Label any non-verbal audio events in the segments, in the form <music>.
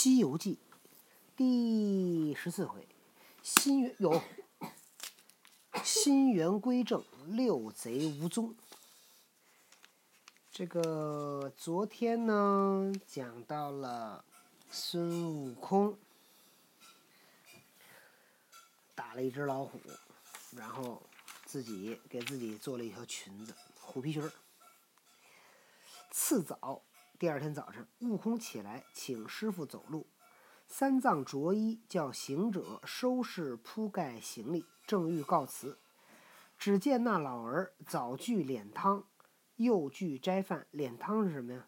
西游记》第十四回，新元有新元归正，六贼无踪。这个昨天呢，讲到了孙悟空打了一只老虎，然后自己给自己做了一条裙子，虎皮裙儿。次早，第二天早晨，悟空起来请师傅走路，三藏着衣叫行者收拾铺盖行李，正欲告辞，只见那老儿早具脸汤。又具斋饭，脸汤是什么呀？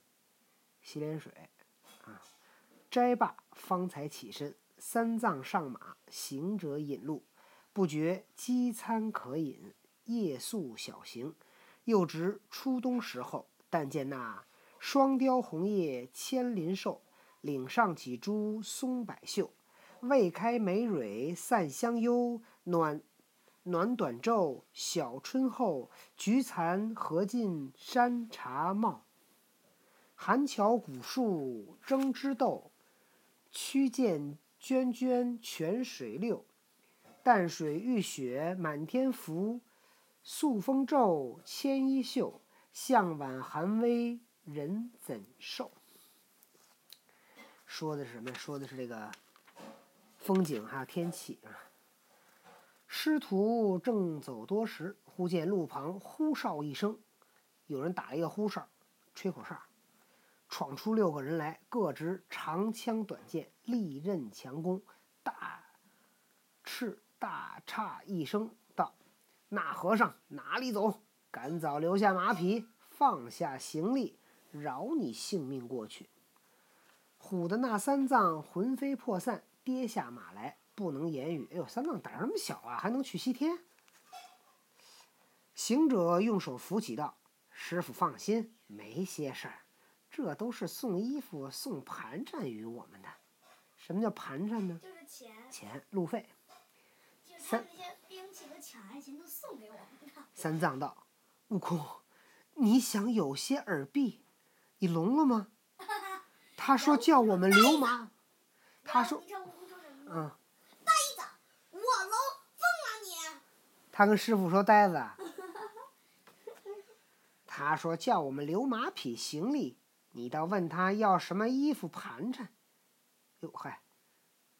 洗脸水啊！斋罢方才起身，三藏上马，行者引路，不觉饥餐可饮，夜宿小行。又值初冬时候，但见那双雕红叶千林瘦，岭上几株松柏秀，未开梅蕊散香幽，暖。暖短昼，小春后，菊残荷尽山茶茂。寒桥古树争枝斗，曲涧涓涓泉水流。淡水玉雪满天浮，素风骤千衣袖。向晚寒微人怎受？说的是什么？说的是这个风景还有天气啊。师徒正走多时，忽见路旁呼哨一声，有人打了一个呼哨，吹口哨，闯出六个人来，各执长枪短剑，利刃强弓。大叱大叉一声道：“那和尚哪里走？赶早留下马匹，放下行李，饶你性命过去。”唬得那三藏魂飞魄散，跌下马来。不能言语。哎呦，三藏胆儿那么小啊，还能去西天？行者用手扶起道：“师傅放心，没些事儿，这都是送衣服、送盘缠与我们的。什么叫盘缠呢？就是钱。钱，路费。三兵器和抢爱情都送给我们的。三藏道：“悟空，你想有些耳币，你聋了吗？<laughs> 他说叫我们流氓。他说，嗯。”呆子，我聋，疯了你他跟师傅说：“呆子，<laughs> 他说叫我们流马匹行李，你倒问他要什么衣服盘缠。哟嗨，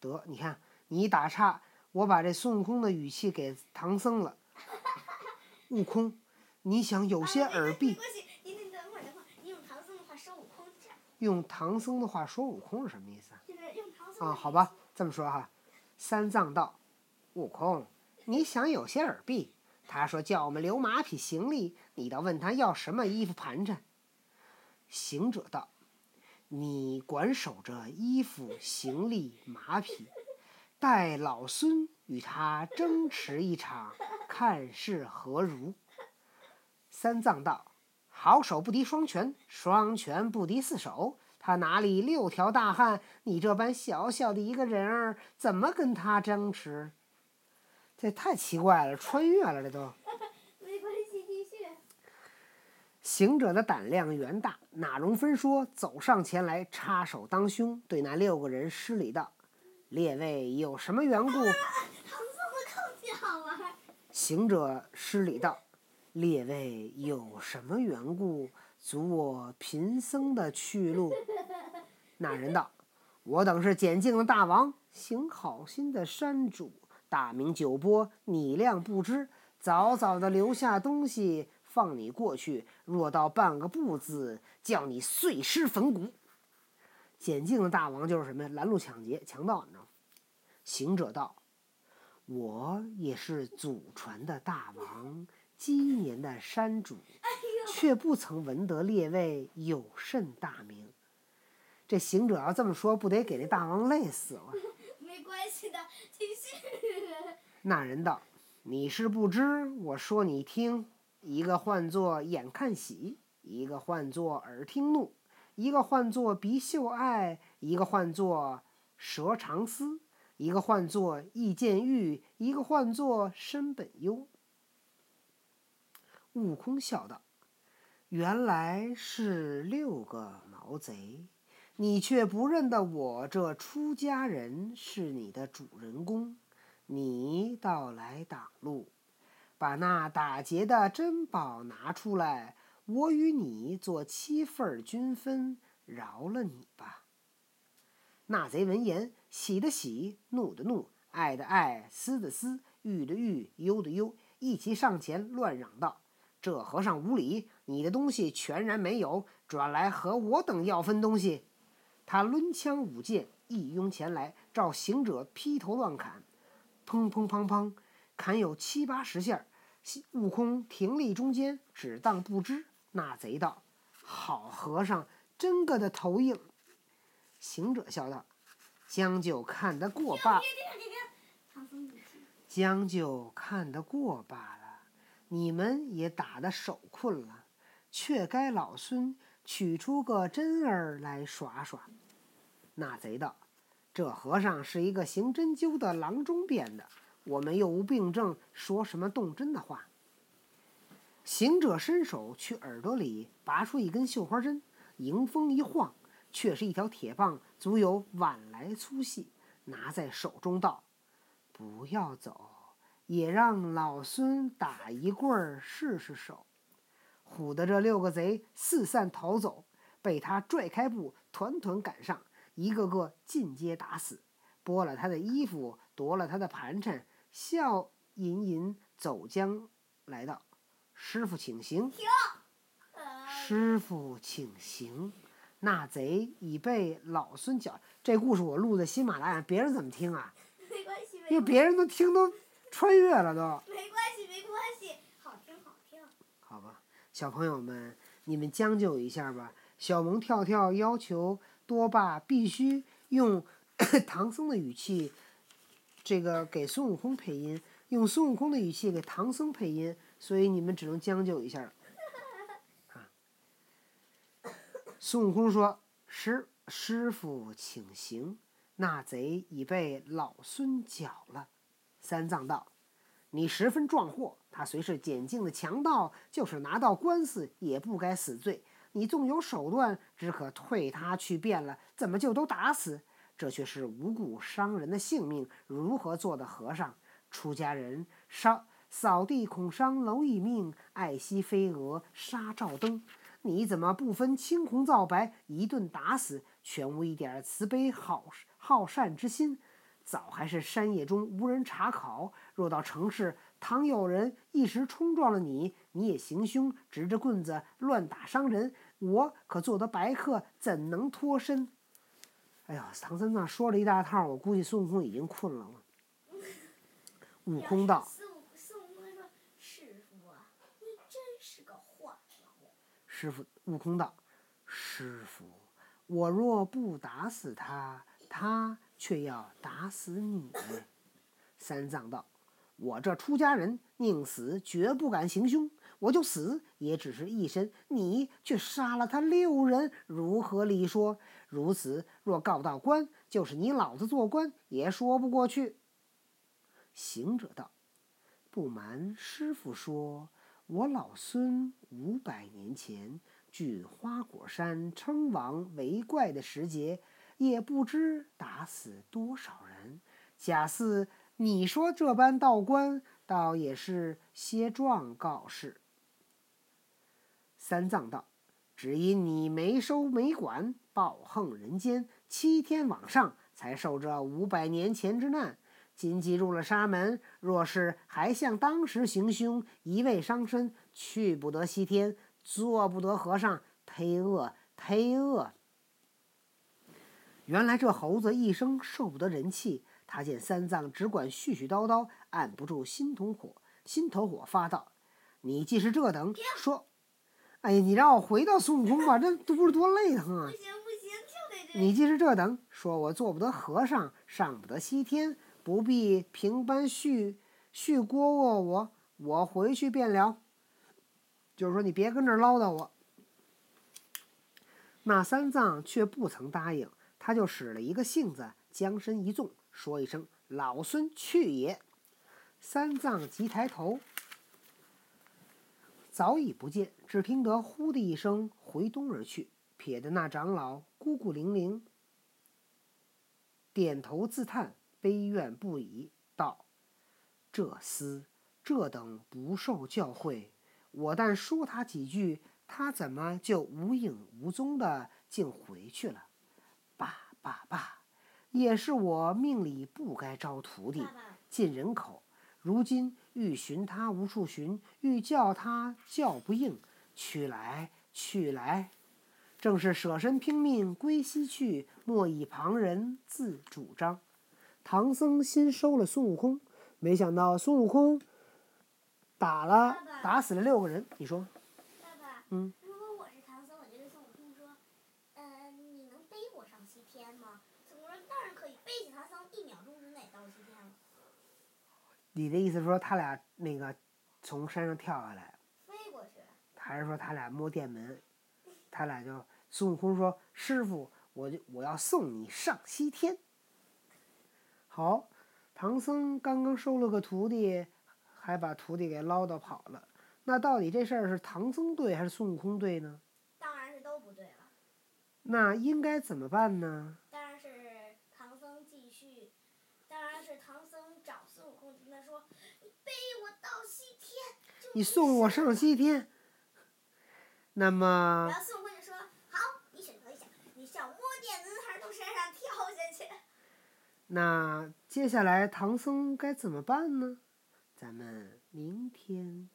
得你看你打岔，我把这孙悟空的语气给唐僧了。<laughs> 悟空，你想有些耳鬓。用唐僧的话说悟空是什么意思？啊。啊，好吧，这么说哈。三藏道：悟空。你想有些耳弊，他说叫我们留马匹行李，你倒问他要什么衣服盘缠。行者道：“你管守着衣服、行李、马匹，待老孙与他争持一场，看是何如？”三藏道：“好手不敌双拳，双拳不敌四手。他哪里六条大汉？你这般小小的一个人儿，怎么跟他争持？”这太奇怪了，穿越了，这都。<laughs> 没关系，继续。行者的胆量元大，哪容分说，走上前来，插手当胸，对那六个人施礼道：“列位有什么缘故？” <laughs> 行者施礼道：“列位有什么缘故，阻我贫僧的去路？”那人道：“我等是简净的大王，行好心的山主。”大明九波，你谅不知，早早的留下东西放你过去。若到半个不字，叫你碎尸粉骨。简净的大王就是什么？拦路抢劫、强盗，你知道吗？行者道：“我也是祖传的大王，积年的山主，却不曾闻得列位有甚大名。”这行者要这么说，不得给那大王累死了？<laughs> 没关系的，继续。那人道：“你是不知，我说你听。一个唤作眼看喜，一个唤作耳听怒，一个唤作鼻嗅爱，一个唤作舌长思，一个唤作意见欲，一个唤作身本忧。”悟空笑道：“原来是六个毛贼，你却不认得我这出家人是你的主人公，你倒来挡路，把那打劫的珍宝拿出来，我与你做七份均分，饶了你吧。那贼闻言，喜的喜，怒的怒，爱的爱，思的思，欲的欲，忧的忧，一齐上前乱嚷道：“这和尚无礼！你的东西全然没有，转来和我等要分东西。”他抡枪舞剑，一拥前来，照行者劈头乱砍，砰砰砰砰，砍有七八十下。悟空停立中间，只当不知。那贼道：“好和尚，真个的头硬。”行者笑道：“将就看得过罢。”将就看得过罢了。你们也打得手困了，却该老孙取出个针儿来耍耍。那贼道：“这和尚是一个行针灸的郎中变的，我们又无病症，说什么动针的话？”行者伸手去耳朵里拔出一根绣花针，迎风一晃，却是一条铁棒，足有碗来粗细，拿在手中道：“不要走，也让老孙打一棍儿试试手。”唬得这六个贼四散逃走，被他拽开步，团团赶上。一个个尽皆打死，剥了他的衣服，夺了他的盘缠，笑吟吟走将来到。师傅请行。师傅请行。那贼已被老孙缴。这故事我录在喜马拉雅，别人怎么听啊？<laughs> 没关系，因为别人都听都穿越了都。没关系，没关系，好听好听。好吧，小朋友们，你们将就一下吧。小萌跳跳要求。多爸必须用 <coughs> 唐僧的语气，这个给孙悟空配音，用孙悟空的语气给唐僧配音，所以你们只能将就一下啊。孙悟空说：“师师傅，请行，那贼已被老孙缴了。”三藏道：“你十分壮阔，他虽是简净的强盗，就是拿到官司，也不该死罪。”你纵有手段，只可退他去变了，怎么就都打死？这却是无故伤人的性命，如何做的和尚？出家人烧扫地恐伤蝼蚁命，爱惜飞蛾杀照灯。你怎么不分青红皂白，一顿打死，全无一点慈悲好好善之心？早还是山野中无人查考，若到城市，倘有人一时冲撞了你，你也行凶，执着棍子乱打伤人，我可做得白客，怎能脱身？哎呀，唐三藏说了一大套，我估计孙悟空已经困了。悟空道：“孙悟孙悟空说，师傅啊，你真是个话痨。”师傅，悟空道：“师傅，我若不打死他，他却要打死你。”三藏道。我这出家人宁死绝不敢行凶，我就死也只是一身，你却杀了他六人，如何理说？如此若告到官，就是你老子做官也说不过去。行者道：“不瞒师傅说，我老孙五百年前据花果山称王为怪的时节，也不知打死多少人，假似。”你说这般道官，倒也是些状告示。三藏道：“只因你没收没管，暴横人间，七天往上，才受这五百年前之难。今既入了沙门，若是还像当时行凶，一味伤身，去不得西天，做不得和尚，忒恶忒恶。原来这猴子一生受不得人气。”他见三藏只管絮絮叨叨，按不住心头火，心头火发道：“你既是这等说，哎呀，你让我回到孙悟空吧，这都不是多累疼啊！不行不行，就得这。你既是这等说，我做不得和尚，上不得西天，不必平班续续锅握我，我回去便了。就是说，你别跟这唠叨我。那三藏却不曾答应，他就使了一个性子，将身一纵。说一声“老孙去也”，三藏急抬头，早已不见，只听得“呼”的一声回东而去。撇得那长老孤孤零零，点头自叹，悲怨不已，道：“这厮这等不受教诲，我但说他几句，他怎么就无影无踪的竟回去了？罢罢罢，也是我命里不该招徒弟，爸爸，进人口。如今欲寻他无处寻，欲叫他叫不应，去来去来，正是舍身拼命归西去，莫以旁人自主张。唐僧新收了孙悟空，没想到孙悟空打了爸爸打死了六个人。你说爸爸，嗯，如果我是唐僧，我就对孙悟空说，呃，你能背我上西天吗？孙悟空说当然可以，背起唐僧一秒钟之内到西天了，你的意思是说他俩那个从山上跳下来，飞过去。还是说他俩摸电门？他俩就孙悟空说：“师傅，我就我要送你上西天。”好，唐僧刚刚收了个徒弟，还把徒弟给唠叨跑了。那到底这事儿是唐僧对还是孙悟空对呢？当然是都不对了，那应该怎么办呢？当然是唐僧找孙悟空跟他说：“你背我到西天。你送我上西天。那么然后孙悟空就说：“好，你选择一下，你想摸电子还是从山上跳下去那接下来唐僧该怎么办呢？咱们明天